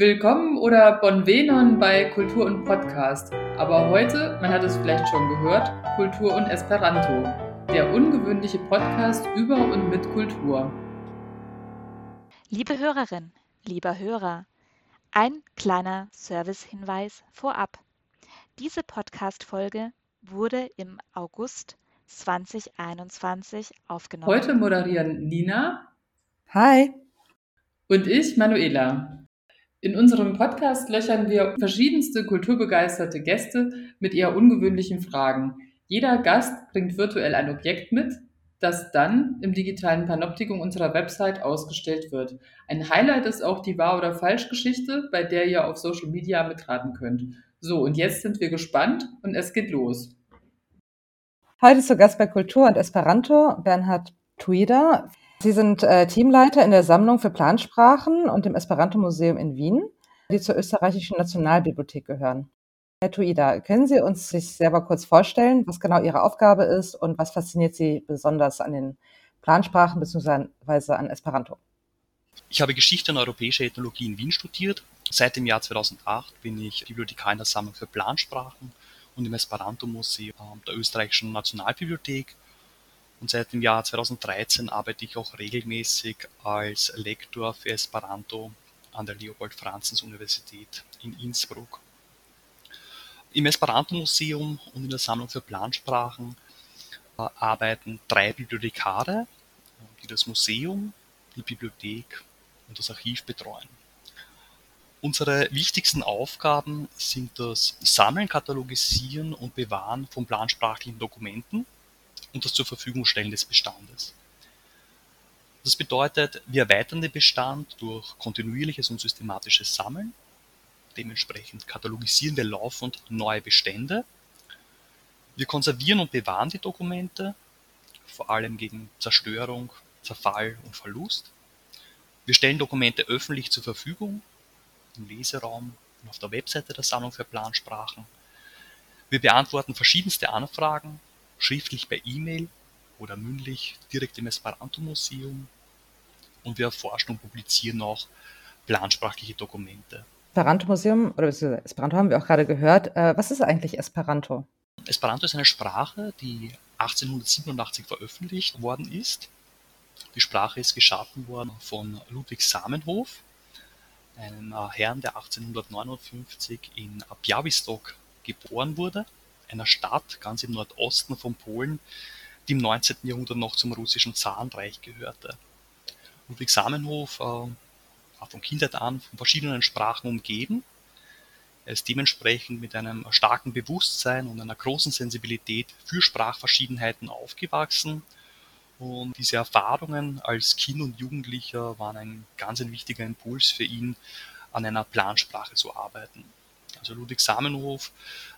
Willkommen oder Bonvenon bei Kultur und Podcast. Aber heute, man hat es vielleicht schon gehört, Kultur und Esperanto. Der ungewöhnliche Podcast über und mit Kultur. Liebe Hörerin, lieber Hörer, ein kleiner Servicehinweis vorab. Diese Podcast-Folge wurde im August 2021 aufgenommen. Heute moderieren Nina. Hi. Und ich, Manuela. In unserem Podcast löchern wir verschiedenste kulturbegeisterte Gäste mit eher ungewöhnlichen Fragen. Jeder Gast bringt virtuell ein Objekt mit, das dann im digitalen Panoptikum unserer Website ausgestellt wird. Ein Highlight ist auch die Wahr- oder Falschgeschichte, bei der ihr auf Social Media mitraten könnt. So, und jetzt sind wir gespannt und es geht los. Heute zu Gast bei Kultur und Esperanto Bernhard Tuida. Sie sind äh, Teamleiter in der Sammlung für Plansprachen und dem Esperanto-Museum in Wien, die zur österreichischen Nationalbibliothek gehören. Herr Tuida, können Sie uns sich selber kurz vorstellen, was genau Ihre Aufgabe ist und was fasziniert Sie besonders an den Plansprachen bzw. an Esperanto? Ich habe Geschichte und europäische Ethnologie in Wien studiert. Seit dem Jahr 2008 bin ich Bibliothekar in der Sammlung für Plansprachen und im Esperanto-Museum der österreichischen Nationalbibliothek und seit dem Jahr 2013 arbeite ich auch regelmäßig als Lektor für Esperanto an der Leopold-Franzens-Universität in Innsbruck. Im Esperanto-Museum und in der Sammlung für Plansprachen äh, arbeiten drei Bibliothekare, die das Museum, die Bibliothek und das Archiv betreuen. Unsere wichtigsten Aufgaben sind das Sammeln, Katalogisieren und Bewahren von plansprachlichen Dokumenten und das zur Verfügung stellen des Bestandes. Das bedeutet, wir erweitern den Bestand durch kontinuierliches und systematisches Sammeln. Dementsprechend katalogisieren wir laufend neue Bestände. Wir konservieren und bewahren die Dokumente, vor allem gegen Zerstörung, Zerfall und Verlust. Wir stellen Dokumente öffentlich zur Verfügung, im Leseraum und auf der Webseite der Sammlung für Plansprachen. Wir beantworten verschiedenste Anfragen, schriftlich per E-Mail oder mündlich direkt im Esperanto-Museum und wir erforschen und publizieren auch plansprachliche Dokumente. Esperanto-Museum oder Esperanto haben wir auch gerade gehört. Äh, was ist eigentlich Esperanto? Esperanto ist eine Sprache, die 1887 veröffentlicht worden ist. Die Sprache ist geschaffen worden von Ludwig Samenhof, einem Herrn, der 1859 in Białystok geboren wurde einer Stadt ganz im Nordosten von Polen, die im 19. Jahrhundert noch zum russischen Zarenreich gehörte. Ludwig Samenhof äh, war von Kindheit an von verschiedenen Sprachen umgeben. Er ist dementsprechend mit einem starken Bewusstsein und einer großen Sensibilität für Sprachverschiedenheiten aufgewachsen. Und diese Erfahrungen als Kind und Jugendlicher waren ein ganz ein wichtiger Impuls für ihn, an einer Plansprache zu arbeiten. Also Ludwig Samenhof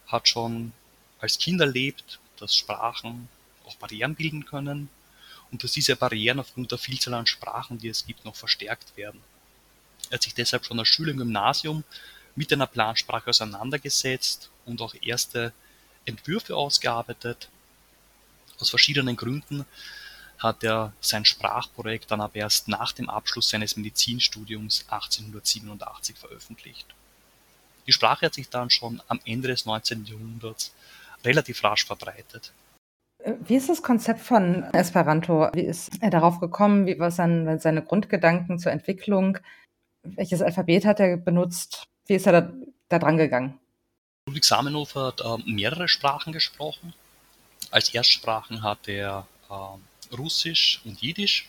hat schon als Kind erlebt, dass Sprachen auch Barrieren bilden können und dass diese Barrieren aufgrund der Vielzahl an Sprachen, die es gibt, noch verstärkt werden. Er hat sich deshalb schon als Schüler im Gymnasium mit einer Plansprache auseinandergesetzt und auch erste Entwürfe ausgearbeitet. Aus verschiedenen Gründen hat er sein Sprachprojekt dann aber erst nach dem Abschluss seines Medizinstudiums 1887 veröffentlicht. Die Sprache hat sich dann schon am Ende des 19. Jahrhunderts relativ rasch verbreitet. Wie ist das Konzept von Esperanto? Wie ist er darauf gekommen? Wie waren seine Grundgedanken zur Entwicklung? Welches Alphabet hat er benutzt? Wie ist er da, da dran gegangen? Ludwig Samenhof hat äh, mehrere Sprachen gesprochen. Als Erstsprachen hat er äh, Russisch und Jiddisch.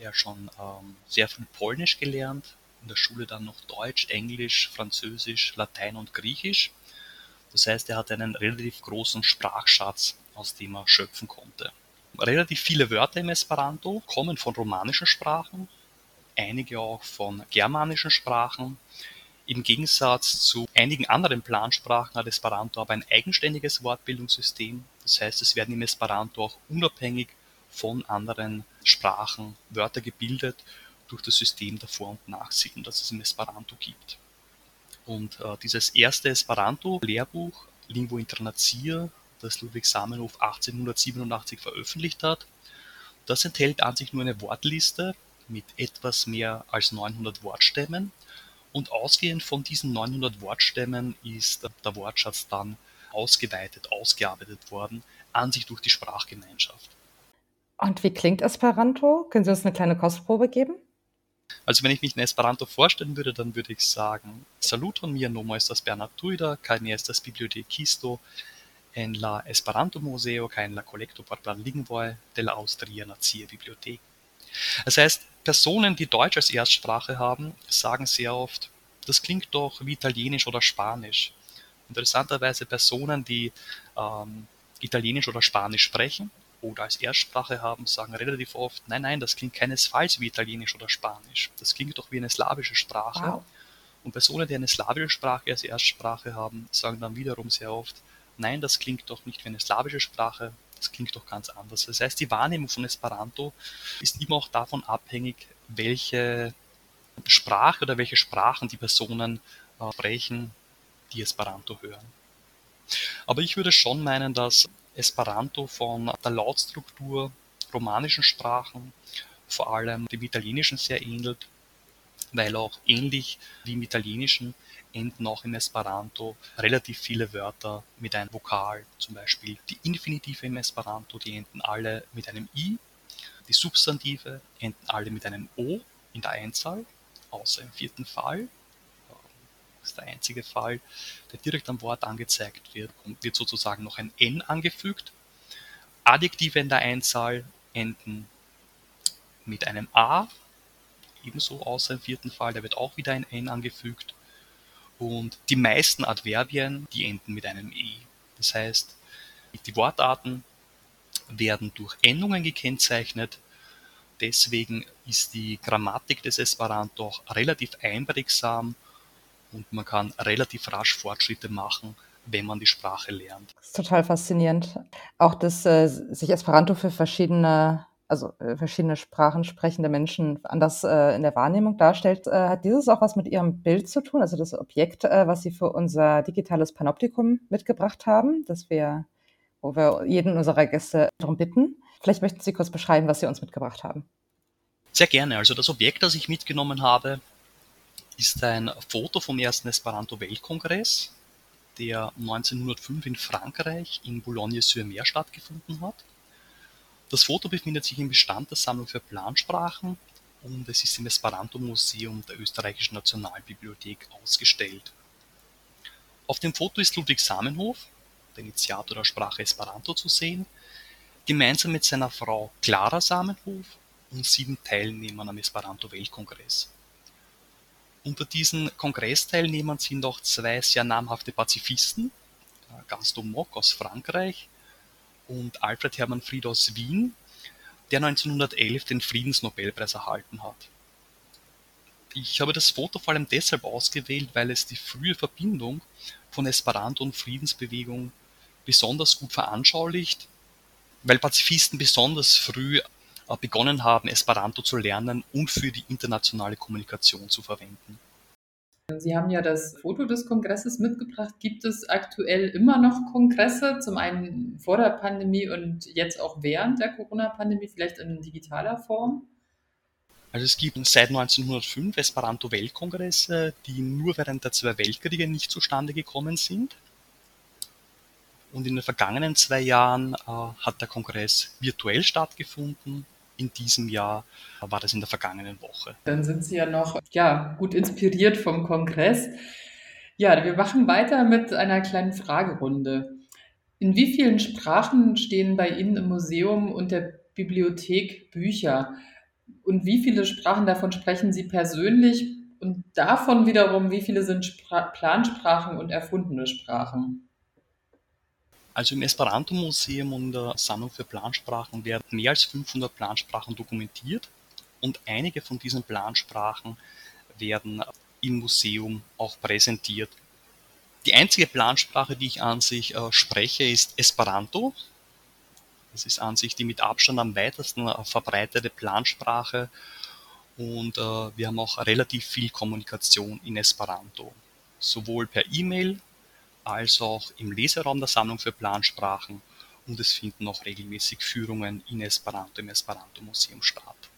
Er hat schon ähm, sehr früh Polnisch gelernt, in der Schule dann noch Deutsch, Englisch, Französisch, Latein und Griechisch. Das heißt, er hat einen relativ großen Sprachschatz, aus dem er schöpfen konnte. Relativ viele Wörter im Esperanto kommen von romanischen Sprachen, einige auch von germanischen Sprachen. Im Gegensatz zu einigen anderen Plansprachen hat Esperanto aber ein eigenständiges Wortbildungssystem. Das heißt, es werden im Esperanto auch unabhängig von anderen Sprachen Wörter gebildet durch das System der Vor- und Nachsilben, das es im Esperanto gibt. Und äh, dieses erste Esperanto-Lehrbuch, Lingvo Internacia, das Ludwig Samenhof 1887 veröffentlicht hat, das enthält an sich nur eine Wortliste mit etwas mehr als 900 Wortstämmen Und ausgehend von diesen 900 Wortstämmen ist der Wortschatz dann ausgeweitet, ausgearbeitet worden, an sich durch die Sprachgemeinschaft. Und wie klingt Esperanto? Können Sie uns eine kleine Kostprobe geben? Also wenn ich mich in Esperanto vorstellen würde, dann würde ich sagen, Saluton mia nomo estas Bernard Tuida, kaj mi estas bibliotekisto en la Esperanto Museo kaj en la Kolekto por Lingvoj de la Aŭstria Nacia Bibliothek. Das heißt, Personen, die Deutsch als Erstsprache haben, sagen sehr oft, das klingt doch wie Italienisch oder Spanisch. Interessanterweise Personen, die ähm, Italienisch oder Spanisch sprechen oder als Erstsprache haben, sagen relativ oft, nein, nein, das klingt keinesfalls wie Italienisch oder Spanisch. Das klingt doch wie eine slawische Sprache. Wow. Und Personen, die eine slawische Sprache als Erstsprache haben, sagen dann wiederum sehr oft, nein, das klingt doch nicht wie eine slawische Sprache, das klingt doch ganz anders. Das heißt, die Wahrnehmung von Esperanto ist immer auch davon abhängig, welche Sprache oder welche Sprachen die Personen äh, sprechen, die Esperanto hören. Aber ich würde schon meinen, dass Esperanto von der Lautstruktur romanischen Sprachen, vor allem dem Italienischen sehr ähnelt, weil auch ähnlich wie im Italienischen enden auch im Esperanto relativ viele Wörter mit einem Vokal. Zum Beispiel die Infinitive im Esperanto, die enden alle mit einem I. Die Substantive enden alle mit einem O in der Einzahl, außer im vierten Fall. Ist der einzige Fall, der direkt am Wort angezeigt wird, wird sozusagen noch ein N angefügt. Adjektive in der Einzahl enden mit einem A, ebenso außer im vierten Fall, da wird auch wieder ein N angefügt. Und die meisten Adverbien, die enden mit einem E. Das heißt, die Wortarten werden durch Endungen gekennzeichnet. Deswegen ist die Grammatik des Esperanto auch relativ einprägsam und man kann relativ rasch Fortschritte machen, wenn man die Sprache lernt. Das ist total faszinierend. Auch, dass äh, sich Esperanto für verschiedene also äh, verschiedene Sprachen sprechende Menschen anders äh, in der Wahrnehmung darstellt. Äh, hat dieses auch was mit Ihrem Bild zu tun, also das Objekt, äh, was Sie für unser digitales Panoptikum mitgebracht haben, dass wir, wo wir jeden unserer Gäste darum bitten? Vielleicht möchten Sie kurz beschreiben, was Sie uns mitgebracht haben. Sehr gerne. Also das Objekt, das ich mitgenommen habe, ist ein Foto vom ersten Esperanto-Weltkongress, der 1905 in Frankreich in Boulogne-sur-Mer stattgefunden hat. Das Foto befindet sich im Bestand der Sammlung für Plansprachen und es ist im Esperanto-Museum der Österreichischen Nationalbibliothek ausgestellt. Auf dem Foto ist Ludwig Samenhof, der Initiator der Sprache Esperanto, zu sehen, gemeinsam mit seiner Frau Clara Samenhof und sieben Teilnehmern am Esperanto-Weltkongress. Unter diesen Kongressteilnehmern sind auch zwei sehr namhafte Pazifisten, Gaston Mock aus Frankreich und Alfred Hermann Fried aus Wien, der 1911 den Friedensnobelpreis erhalten hat. Ich habe das Foto vor allem deshalb ausgewählt, weil es die frühe Verbindung von Esperanto und Friedensbewegung besonders gut veranschaulicht, weil Pazifisten besonders früh äh, begonnen haben, Esperanto zu lernen und für die internationale Kommunikation zu verwenden. Sie haben ja das Foto des Kongresses mitgebracht. Gibt es aktuell immer noch Kongresse, zum einen vor der Pandemie und jetzt auch während der Corona-Pandemie, vielleicht in digitaler Form? Also es gibt seit 1905 Esperanto-Weltkongresse, die nur während der zwei Weltkriege nicht zustande gekommen sind. Und in den vergangenen zwei Jahren äh, hat der Kongress virtuell stattgefunden in diesem Jahr war das in der vergangenen Woche. Dann sind Sie ja noch ja, gut inspiriert vom Kongress. Ja, wir machen weiter mit einer kleinen Fragerunde. In wie vielen Sprachen stehen bei Ihnen im Museum und der Bibliothek Bücher? Und wie viele Sprachen davon sprechen Sie persönlich? Und davon wiederum, wie viele sind Spra Plansprachen und erfundene Sprachen? Also im Esperanto-Museum und der Sammlung für Plansprachen werden mehr als 500 Plansprachen dokumentiert und einige von diesen Plansprachen werden im Museum auch präsentiert. Die einzige Plansprache, die ich an sich äh, spreche, ist Esperanto. Das ist an sich die mit Abstand am weitesten äh, verbreitete Plansprache und äh, wir haben auch relativ viel Kommunikation in Esperanto, sowohl per E-Mail als auch im Leseraum der Sammlung für Plansprachen und es finden auch regelmäßig Führungen in Esperanto im Esperanto-Museum statt.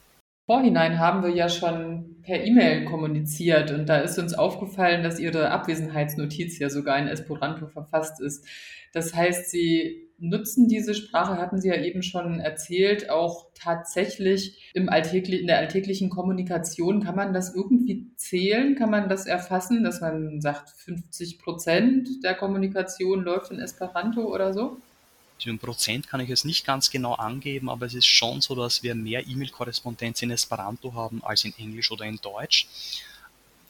Vorhinein haben wir ja schon per E-Mail kommuniziert und da ist uns aufgefallen, dass Ihre Abwesenheitsnotiz ja sogar in Esperanto verfasst ist. Das heißt, Sie nutzen diese Sprache, hatten Sie ja eben schon erzählt, auch tatsächlich im in der alltäglichen Kommunikation. Kann man das irgendwie zählen? Kann man das erfassen, dass man sagt, 50 Prozent der Kommunikation läuft in Esperanto oder so? Den Prozent kann ich jetzt nicht ganz genau angeben, aber es ist schon so, dass wir mehr E-Mail-Korrespondenz in Esperanto haben als in Englisch oder in Deutsch.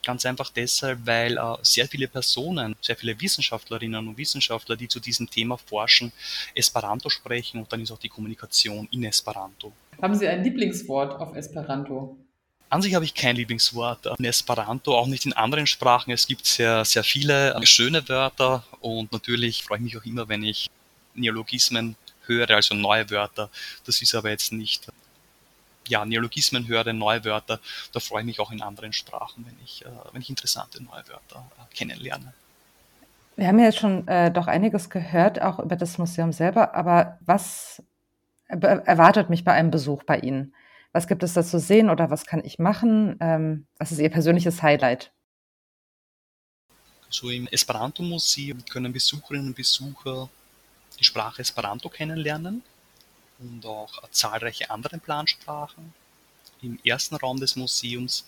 Ganz einfach deshalb, weil äh, sehr viele Personen, sehr viele Wissenschaftlerinnen und Wissenschaftler, die zu diesem Thema forschen, Esperanto sprechen und dann ist auch die Kommunikation in Esperanto. Haben Sie ein Lieblingswort auf Esperanto? An sich habe ich kein Lieblingswort in Esperanto, auch nicht in anderen Sprachen. Es gibt sehr, sehr viele äh, schöne Wörter und natürlich freue ich mich auch immer, wenn ich Neologismen höre, also neue Wörter. Das ist aber jetzt nicht, ja, Neologismen höre, neue Wörter. Da freue ich mich auch in anderen Sprachen, wenn ich, äh, wenn ich interessante neue Wörter äh, kennenlerne. Wir haben ja jetzt schon äh, doch einiges gehört, auch über das Museum selber, aber was erwartet mich bei einem Besuch bei Ihnen? Was gibt es da zu sehen oder was kann ich machen? Ähm, was ist Ihr persönliches Highlight? So im Esperanto-Museum können Besucherinnen und Besucher die Sprache Esperanto kennenlernen und auch zahlreiche andere Plansprachen. Im ersten Raum des Museums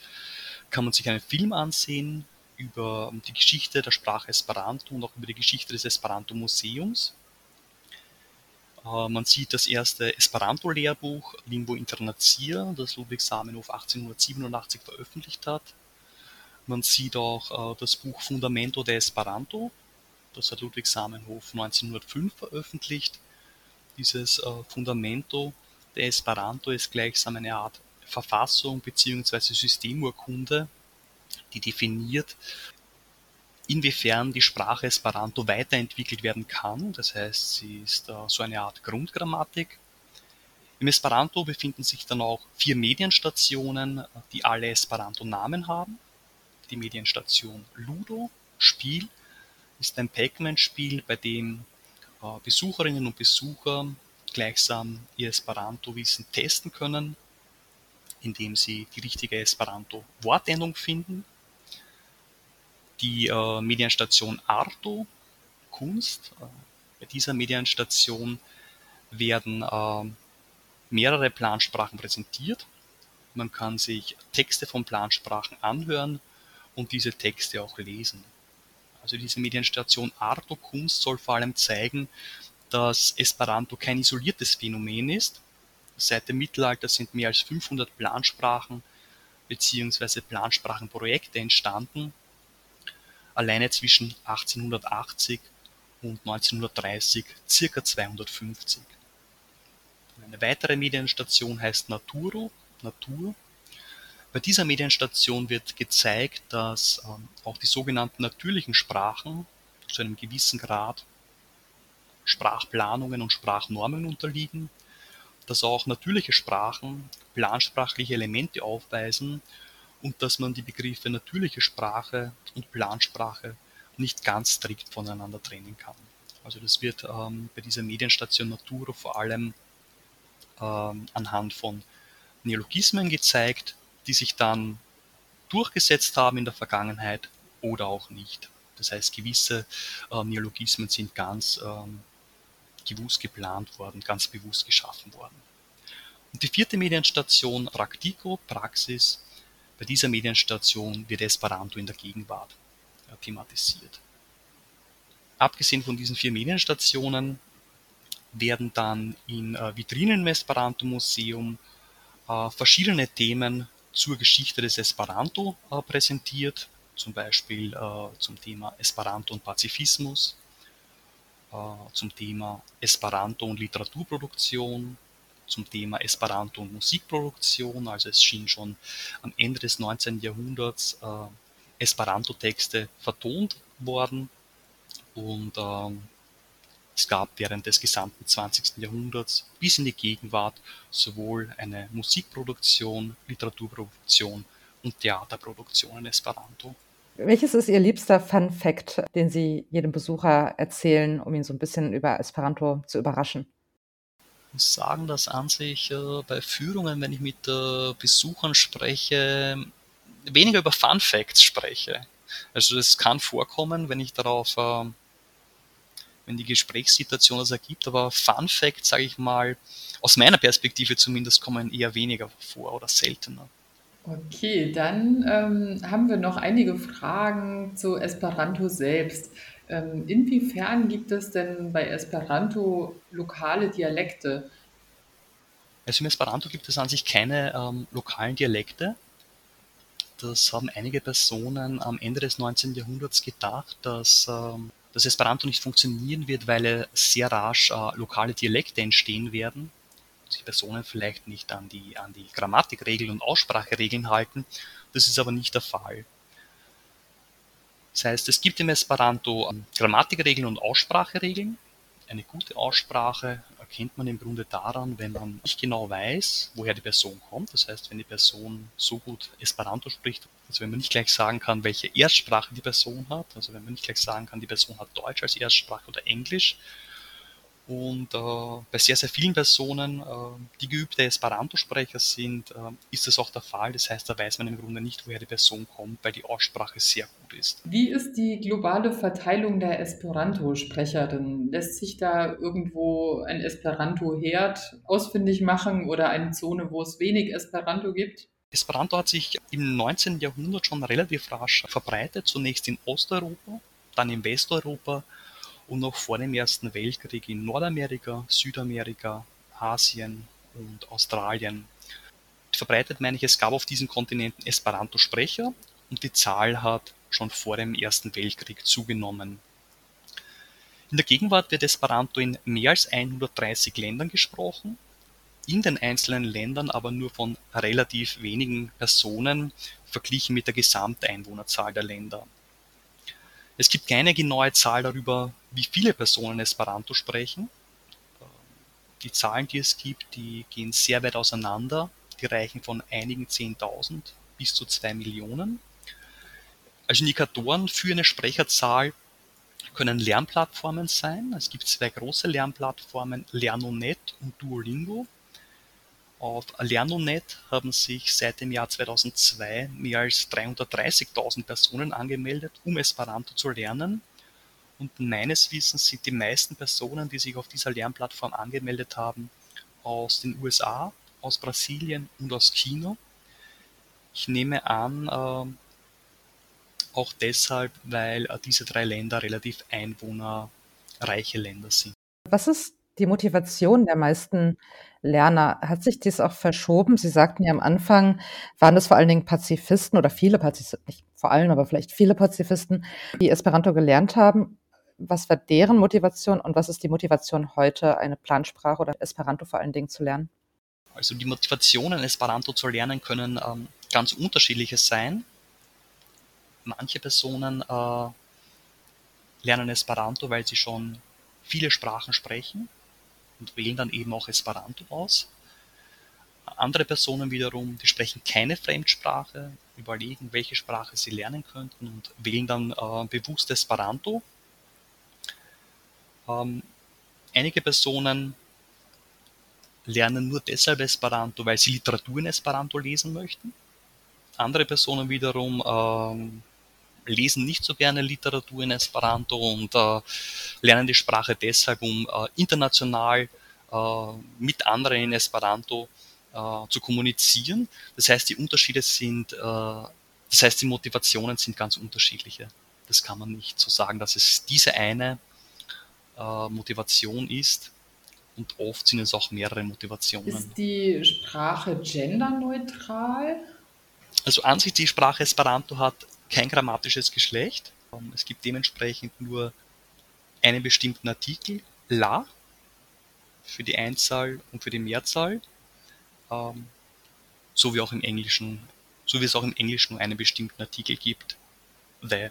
kann man sich einen Film ansehen über die Geschichte der Sprache Esperanto und auch über die Geschichte des Esperanto-Museums. Äh, man sieht das erste Esperanto-Lehrbuch Lingvo Internacia, das Ludwig Samenhof 1887 veröffentlicht hat. Man sieht auch äh, das Buch Fundamento de Esperanto das hat Ludwig Samenhof 1905 veröffentlicht. Dieses äh, Fundamento der Esperanto ist gleichsam eine Art Verfassung bzw. Systemurkunde, die definiert, inwiefern die Sprache Esperanto weiterentwickelt werden kann. Das heißt, sie ist äh, so eine Art Grundgrammatik. Im Esperanto befinden sich dann auch vier Medienstationen, die alle Esperanto-Namen haben. Die Medienstation Ludo, Spiel, ist ein Pac-Man-Spiel, bei dem Besucherinnen und Besucher gleichsam ihr Esperanto-Wissen testen können, indem sie die richtige Esperanto-Wortendung finden. Die äh, Medienstation Arto, Kunst. Äh, bei dieser Medienstation werden äh, mehrere Plansprachen präsentiert. Man kann sich Texte von Plansprachen anhören und diese Texte auch lesen. Also diese Medienstation Arto Kunst soll vor allem zeigen, dass Esperanto kein isoliertes Phänomen ist. Seit dem Mittelalter sind mehr als 500 Plansprachen bzw. Plansprachenprojekte entstanden. Alleine zwischen 1880 und 1930 circa 250. Eine weitere Medienstation heißt Naturo, Natur, bei dieser Medienstation wird gezeigt, dass ähm, auch die sogenannten natürlichen Sprachen zu einem gewissen Grad Sprachplanungen und Sprachnormen unterliegen, dass auch natürliche Sprachen plansprachliche Elemente aufweisen und dass man die Begriffe natürliche Sprache und Plansprache nicht ganz strikt voneinander trennen kann. Also das wird ähm, bei dieser Medienstation Natura vor allem ähm, anhand von Neologismen gezeigt, die sich dann durchgesetzt haben in der Vergangenheit oder auch nicht. Das heißt, gewisse äh, Neologismen sind ganz ähm, gewusst geplant worden, ganz bewusst geschaffen worden. Und die vierte Medienstation, Praktiko, Praxis, bei dieser Medienstation wird Esperanto in der Gegenwart äh, thematisiert. Abgesehen von diesen vier Medienstationen werden dann in äh, Vitrinen im Esperanto-Museum äh, verschiedene Themen zur Geschichte des Esperanto äh, präsentiert, zum Beispiel äh, zum Thema Esperanto und Pazifismus, äh, zum Thema Esperanto und Literaturproduktion, zum Thema Esperanto und Musikproduktion. Also es schien schon am Ende des 19. Jahrhunderts Esperanto-Texte vertont worden und ähm, es gab während des gesamten 20. Jahrhunderts bis in die Gegenwart sowohl eine Musikproduktion, Literaturproduktion und Theaterproduktion in Esperanto. Welches ist Ihr liebster Fun Fact, den Sie jedem Besucher erzählen, um ihn so ein bisschen über Esperanto zu überraschen? muss sagen, dass an sich äh, bei Führungen, wenn ich mit äh, Besuchern spreche, weniger über Fun Facts spreche. Also es kann vorkommen, wenn ich darauf, äh, wenn die Gesprächssituation das ergibt, aber Fun Facts, sage ich mal, aus meiner Perspektive zumindest, kommen eher weniger vor oder seltener. Okay, dann ähm, haben wir noch einige Fragen zu Esperanto selbst. Ähm, inwiefern gibt es denn bei Esperanto lokale Dialekte? Also im Esperanto gibt es an sich keine ähm, lokalen Dialekte. Das haben einige Personen am Ende des 19. Jahrhunderts gedacht, dass ähm, das Esperanto nicht funktionieren wird, weil sehr rasch äh, lokale Dialekte entstehen werden. Sich Personen vielleicht nicht an die, an die Grammatikregeln und Ausspracheregeln halten. Das ist aber nicht der Fall. Das heißt, es gibt im Esperanto ähm, Grammatikregeln und Ausspracheregeln. Eine gute Aussprache erkennt man im Grunde daran, wenn man nicht genau weiß, woher die Person kommt. Das heißt, wenn die Person so gut Esperanto spricht, also wenn man nicht gleich sagen kann, welche Erstsprache die Person hat, also wenn man nicht gleich sagen kann, die Person hat Deutsch als Erstsprache oder Englisch, und äh, bei sehr, sehr vielen Personen, äh, die geübte Esperanto-Sprecher sind, äh, ist das auch der Fall. Das heißt, da weiß man im Grunde nicht, woher die Person kommt, weil die Aussprache sehr gut ist. Wie ist die globale Verteilung der Esperanto-Sprecherinnen? Lässt sich da irgendwo ein Esperanto-Herd ausfindig machen oder eine Zone, wo es wenig Esperanto gibt? Esperanto hat sich im 19. Jahrhundert schon relativ rasch verbreitet, zunächst in Osteuropa, dann in Westeuropa und noch vor dem Ersten Weltkrieg in Nordamerika, Südamerika, Asien und Australien. Verbreitet meine ich, es gab auf diesen Kontinenten Esperanto-Sprecher und die Zahl hat schon vor dem Ersten Weltkrieg zugenommen. In der Gegenwart wird Esperanto in mehr als 130 Ländern gesprochen, in den einzelnen Ländern aber nur von relativ wenigen Personen verglichen mit der Gesamteinwohnerzahl der Länder. Es gibt keine genaue Zahl darüber, wie viele Personen Esperanto sprechen. Die Zahlen, die es gibt, die gehen sehr weit auseinander. Die reichen von einigen 10.000 bis zu zwei Millionen. Als Indikatoren für eine Sprecherzahl können Lernplattformen sein. Es gibt zwei große Lernplattformen, Lernonet und Duolingo. Auf Lernonet haben sich seit dem Jahr 2002 mehr als 330.000 Personen angemeldet, um Esperanto zu lernen. Und meines Wissens sind die meisten Personen, die sich auf dieser Lernplattform angemeldet haben, aus den USA, aus Brasilien und aus China. Ich nehme an, äh, auch deshalb, weil äh, diese drei Länder relativ einwohnerreiche Länder sind. Was ist die Motivation der meisten Lerner. Hat sich dies auch verschoben? Sie sagten ja am Anfang, waren es vor allen Dingen Pazifisten oder viele Pazifisten, nicht vor allem, aber vielleicht viele Pazifisten, die Esperanto gelernt haben. Was war deren Motivation und was ist die Motivation heute, eine Plansprache oder Esperanto vor allen Dingen zu lernen? Also die Motivationen, Esperanto zu lernen, können ähm, ganz unterschiedliche sein. Manche Personen äh, lernen Esperanto, weil sie schon viele Sprachen sprechen und wählen dann eben auch Esperanto aus. Andere Personen wiederum, die sprechen keine Fremdsprache, überlegen, welche Sprache sie lernen könnten und wählen dann äh, bewusst Esperanto. Ähm, einige Personen lernen nur deshalb Esperanto, weil sie Literatur in Esperanto lesen möchten. Andere Personen wiederum ähm, lesen nicht so gerne Literatur in Esperanto und äh, lernen die Sprache deshalb, um äh, international äh, mit anderen in Esperanto äh, zu kommunizieren. Das heißt, die Unterschiede sind, äh, das heißt, die Motivationen sind ganz unterschiedliche. Das kann man nicht so sagen, dass es diese eine äh, Motivation ist. Und oft sind es auch mehrere Motivationen. Ist die Sprache genderneutral? Also an sich die Sprache Esperanto hat kein grammatisches Geschlecht. Ähm, es gibt dementsprechend nur einen bestimmten Artikel, la, für die Einzahl und für die Mehrzahl, ähm, so wie auch im Englischen, so wie es auch im Englischen nur einen bestimmten Artikel gibt, the.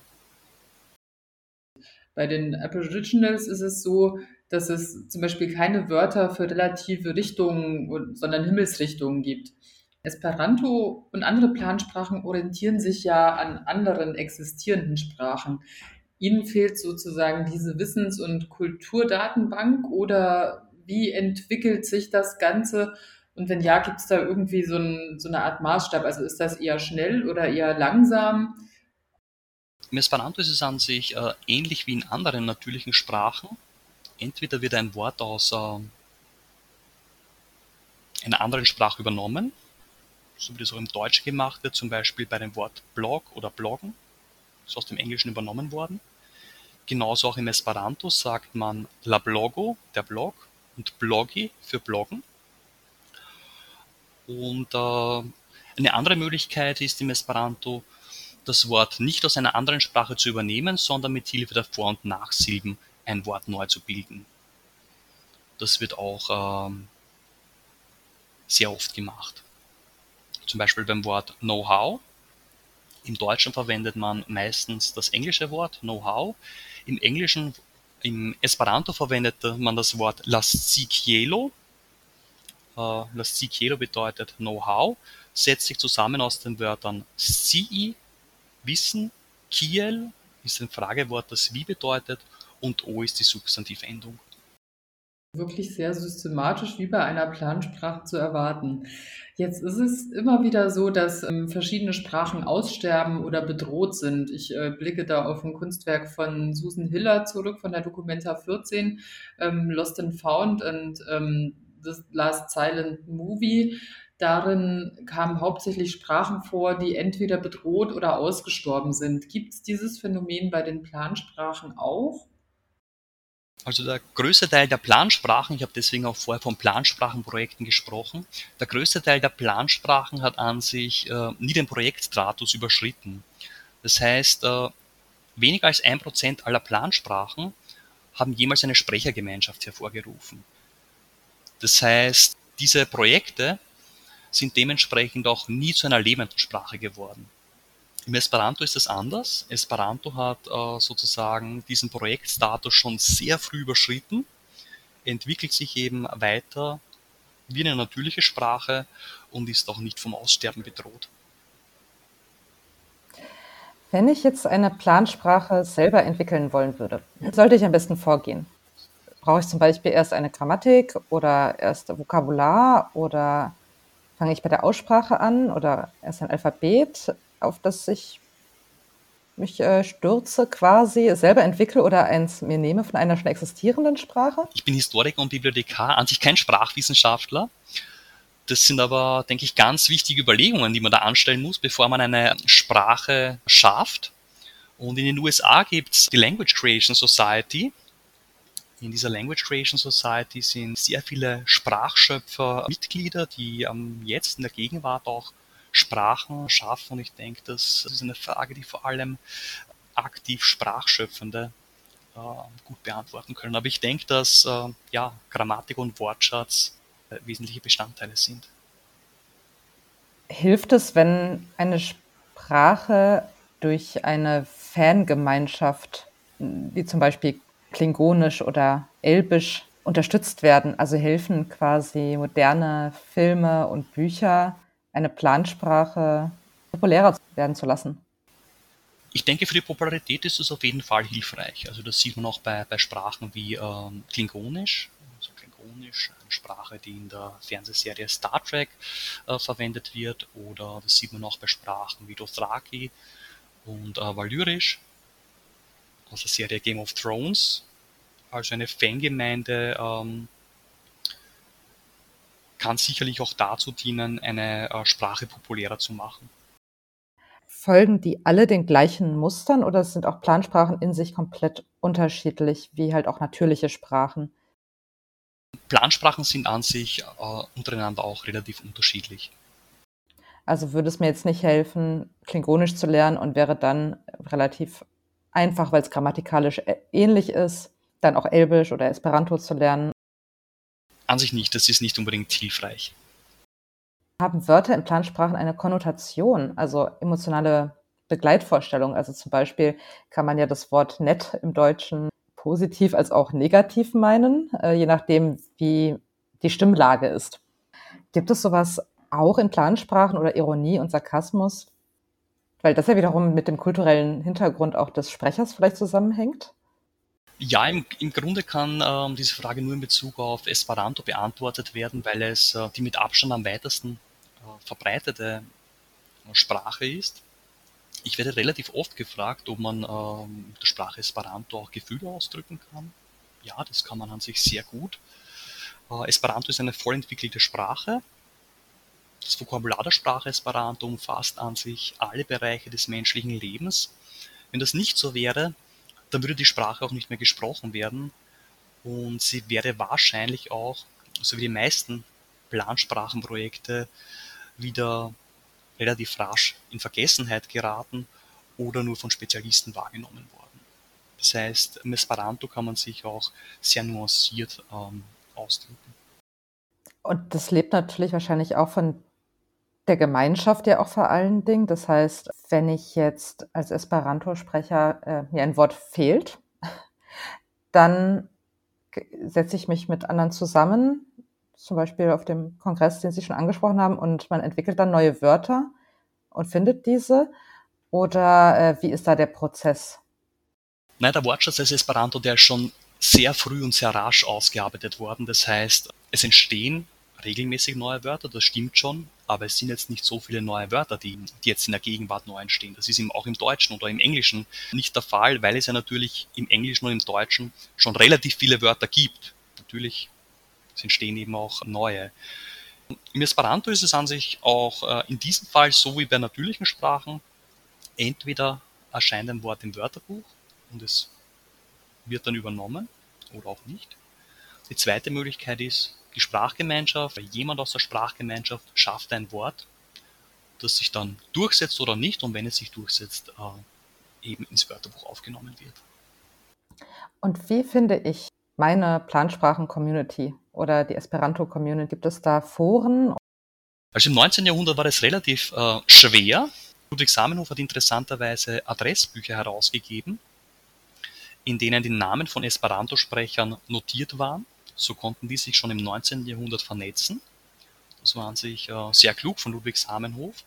Bei den Aboriginals ist es so, dass es zum Beispiel keine Wörter für relative Richtungen, sondern Himmelsrichtungen gibt. Esperanto und andere Plansprachen orientieren sich ja an anderen existierenden Sprachen. Ihnen fehlt sozusagen diese Wissens- und Kulturdatenbank oder wie entwickelt sich das Ganze? Und wenn ja, gibt es da irgendwie so, ein, so eine Art Maßstab? Also ist das eher schnell oder eher langsam? Im Esperanto ist es an sich äh, ähnlich wie in anderen natürlichen Sprachen. Entweder wird ein Wort aus äh, einer anderen Sprache übernommen, so wie das auch im Deutschen gemacht wird, zum Beispiel bei dem Wort Blog oder Bloggen, ist aus dem Englischen übernommen worden. Genauso auch im Esperanto sagt man la blogo, der Blog, und blogi für Bloggen. Und äh, eine andere Möglichkeit ist im Esperanto, das Wort nicht aus einer anderen Sprache zu übernehmen, sondern mit Hilfe der Vor- und Nachsilben ein Wort neu zu bilden. Das wird auch ähm, sehr oft gemacht. Zum Beispiel beim Wort Know-how. Im Deutschen verwendet man meistens das englische Wort Know-how. Im Englischen, im Esperanto verwendet man das Wort lascikielo. Uh, lascikielo bedeutet Know-how, setzt sich zusammen aus den Wörtern scii, Wissen, kiel ist ein Fragewort, das wie bedeutet und o ist die Substantivendung wirklich sehr systematisch wie bei einer Plansprache zu erwarten. Jetzt ist es immer wieder so, dass ähm, verschiedene Sprachen aussterben oder bedroht sind. Ich äh, blicke da auf ein Kunstwerk von Susan Hiller zurück, von der Documenta 14, ähm, Lost and Found und ähm, The Last Silent Movie. Darin kamen hauptsächlich Sprachen vor, die entweder bedroht oder ausgestorben sind. Gibt es dieses Phänomen bei den Plansprachen auch? Also der größte Teil der Plansprachen, ich habe deswegen auch vorher von Plansprachenprojekten gesprochen, der größte Teil der Plansprachen hat an sich äh, nie den Projektstatus überschritten. Das heißt, äh, weniger als ein Prozent aller Plansprachen haben jemals eine Sprechergemeinschaft hervorgerufen. Das heißt, diese Projekte sind dementsprechend auch nie zu einer lebenden Sprache geworden. Im Esperanto ist es anders. Esperanto hat äh, sozusagen diesen Projektstatus schon sehr früh überschritten, entwickelt sich eben weiter wie eine natürliche Sprache und ist auch nicht vom Aussterben bedroht. Wenn ich jetzt eine Plansprache selber entwickeln wollen würde, sollte ich am besten vorgehen? Brauche ich zum Beispiel erst eine Grammatik oder erst Vokabular oder fange ich bei der Aussprache an oder erst ein Alphabet? auf das ich mich äh, stürze quasi, selber entwickle oder eins mir nehme von einer schon existierenden Sprache? Ich bin Historiker und Bibliothekar, an sich kein Sprachwissenschaftler. Das sind aber, denke ich, ganz wichtige Überlegungen, die man da anstellen muss, bevor man eine Sprache schafft. Und in den USA gibt es die Language Creation Society. In dieser Language Creation Society sind sehr viele Sprachschöpfer Mitglieder, die ähm, jetzt in der Gegenwart auch Sprachen schaffen. Und ich denke, das ist eine Frage, die vor allem aktiv Sprachschöpfende äh, gut beantworten können. Aber ich denke, dass äh, ja, Grammatik und Wortschatz äh, wesentliche Bestandteile sind. Hilft es, wenn eine Sprache durch eine Fangemeinschaft, wie zum Beispiel Klingonisch oder Elbisch, unterstützt werden? Also helfen quasi moderne Filme und Bücher eine Plansprache populärer werden zu lassen? Ich denke, für die Popularität ist es auf jeden Fall hilfreich. Also das sieht man auch bei, bei Sprachen wie ähm, Klingonisch. Also Klingonisch, eine Sprache, die in der Fernsehserie Star Trek äh, verwendet wird. Oder das sieht man auch bei Sprachen wie Dothraki und äh, Valyrisch aus der Serie Game of Thrones. Also eine Fangemeinde ähm, kann sicherlich auch dazu dienen, eine äh, Sprache populärer zu machen. Folgen die alle den gleichen Mustern oder sind auch Plansprachen in sich komplett unterschiedlich, wie halt auch natürliche Sprachen? Plansprachen sind an sich äh, untereinander auch relativ unterschiedlich. Also würde es mir jetzt nicht helfen, Klingonisch zu lernen und wäre dann relativ einfach, weil es grammatikalisch ähnlich ist, dann auch Elbisch oder Esperanto zu lernen an sich nicht, das ist nicht unbedingt hilfreich. Haben Wörter in Plansprachen eine Konnotation, also emotionale Begleitvorstellung? Also zum Beispiel kann man ja das Wort nett im Deutschen positiv als auch negativ meinen, äh, je nachdem, wie die Stimmlage ist. Gibt es sowas auch in Plansprachen oder Ironie und Sarkasmus? Weil das ja wiederum mit dem kulturellen Hintergrund auch des Sprechers vielleicht zusammenhängt? Ja, im, im Grunde kann ähm, diese Frage nur in Bezug auf Esperanto beantwortet werden, weil es äh, die mit Abstand am weitesten äh, verbreitete äh, Sprache ist. Ich werde relativ oft gefragt, ob man ähm, mit der Sprache Esperanto auch Gefühle ausdrücken kann. Ja, das kann man an sich sehr gut. Äh, Esperanto ist eine voll entwickelte Sprache. Das Vokabular der Sprache Esperanto umfasst an sich alle Bereiche des menschlichen Lebens. Wenn das nicht so wäre, dann würde die Sprache auch nicht mehr gesprochen werden und sie wäre wahrscheinlich auch, so wie die meisten Plansprachenprojekte, wieder relativ rasch in Vergessenheit geraten oder nur von Spezialisten wahrgenommen worden. Das heißt, im Esperanto kann man sich auch sehr nuanciert ähm, ausdrücken. Und das lebt natürlich wahrscheinlich auch von der Gemeinschaft ja auch vor allen Dingen. Das heißt, wenn ich jetzt als Esperanto-Sprecher äh, mir ein Wort fehlt, dann setze ich mich mit anderen zusammen, zum Beispiel auf dem Kongress, den Sie schon angesprochen haben, und man entwickelt dann neue Wörter und findet diese. Oder äh, wie ist da der Prozess? Nein, der Wortschatz des Esperanto, der ist schon sehr früh und sehr rasch ausgearbeitet worden. Das heißt, es entstehen regelmäßig neue Wörter, das stimmt schon, aber es sind jetzt nicht so viele neue Wörter, die, die jetzt in der Gegenwart neu entstehen. Das ist eben auch im Deutschen oder im Englischen nicht der Fall, weil es ja natürlich im Englischen und im Deutschen schon relativ viele Wörter gibt. Natürlich entstehen eben auch neue. Im Esperanto ist es an sich auch äh, in diesem Fall so wie bei natürlichen Sprachen. Entweder erscheint ein Wort im Wörterbuch und es wird dann übernommen oder auch nicht. Die zweite Möglichkeit ist, die Sprachgemeinschaft, jemand aus der Sprachgemeinschaft schafft ein Wort, das sich dann durchsetzt oder nicht und wenn es sich durchsetzt, äh, eben ins Wörterbuch aufgenommen wird. Und wie finde ich meine Plansprachen-Community oder die Esperanto-Community? Gibt es da Foren? Also im 19. Jahrhundert war es relativ äh, schwer. Ludwig Samenhof hat interessanterweise Adressbücher herausgegeben, in denen die Namen von Esperanto-Sprechern notiert waren so konnten die sich schon im 19. Jahrhundert vernetzen. Das war an sich äh, sehr klug von Ludwig Samenhof.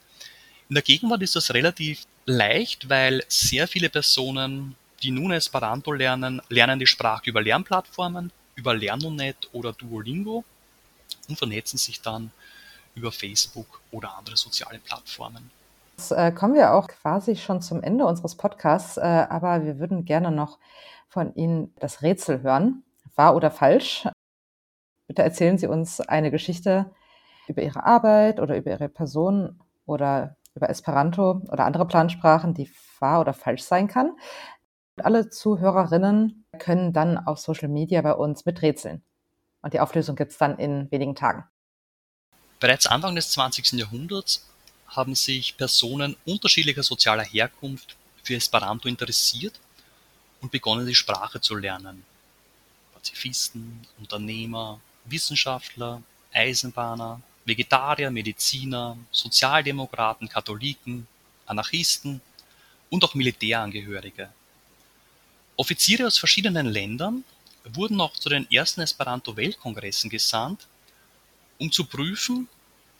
In der Gegenwart ist das relativ leicht, weil sehr viele Personen, die nun Esperanto lernen, lernen die Sprache über Lernplattformen, über Lernonet oder Duolingo und vernetzen sich dann über Facebook oder andere soziale Plattformen. Jetzt äh, kommen wir auch quasi schon zum Ende unseres Podcasts, äh, aber wir würden gerne noch von Ihnen das Rätsel hören. Wahr oder falsch? Bitte erzählen Sie uns eine Geschichte über Ihre Arbeit oder über Ihre Person oder über Esperanto oder andere Plansprachen, die wahr oder falsch sein kann. Alle Zuhörerinnen können dann auf Social Media bei uns miträtseln. Und die Auflösung gibt es dann in wenigen Tagen. Bereits Anfang des 20. Jahrhunderts haben sich Personen unterschiedlicher sozialer Herkunft für Esperanto interessiert und begonnen, die Sprache zu lernen. Pazifisten, Unternehmer, Wissenschaftler, Eisenbahner, Vegetarier, Mediziner, Sozialdemokraten, Katholiken, Anarchisten und auch Militärangehörige. Offiziere aus verschiedenen Ländern wurden auch zu den ersten Esperanto-Weltkongressen gesandt, um zu prüfen,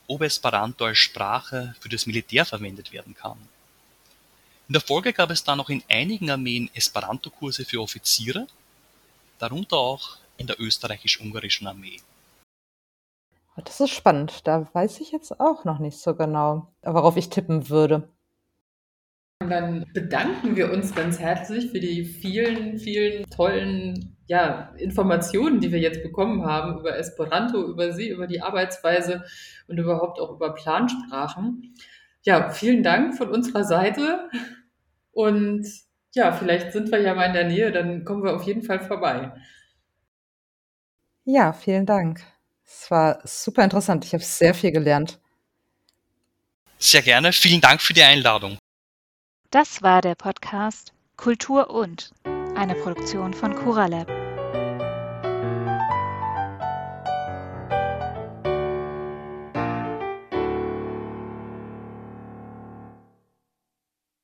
ob Esperanto als Sprache für das Militär verwendet werden kann. In der Folge gab es dann auch in einigen Armeen Esperanto-Kurse für Offiziere, darunter auch in der österreichisch-ungarischen Armee. Das ist spannend. Da weiß ich jetzt auch noch nicht so genau, worauf ich tippen würde. Dann bedanken wir uns ganz herzlich für die vielen, vielen tollen ja, Informationen, die wir jetzt bekommen haben über Esperanto, über Sie, über die Arbeitsweise und überhaupt auch über Plansprachen. Ja, vielen Dank von unserer Seite und ja, vielleicht sind wir ja mal in der Nähe, dann kommen wir auf jeden Fall vorbei. Ja, vielen Dank. Es war super interessant. Ich habe sehr viel gelernt. Sehr gerne. Vielen Dank für die Einladung. Das war der Podcast Kultur und, eine Produktion von CuraLab.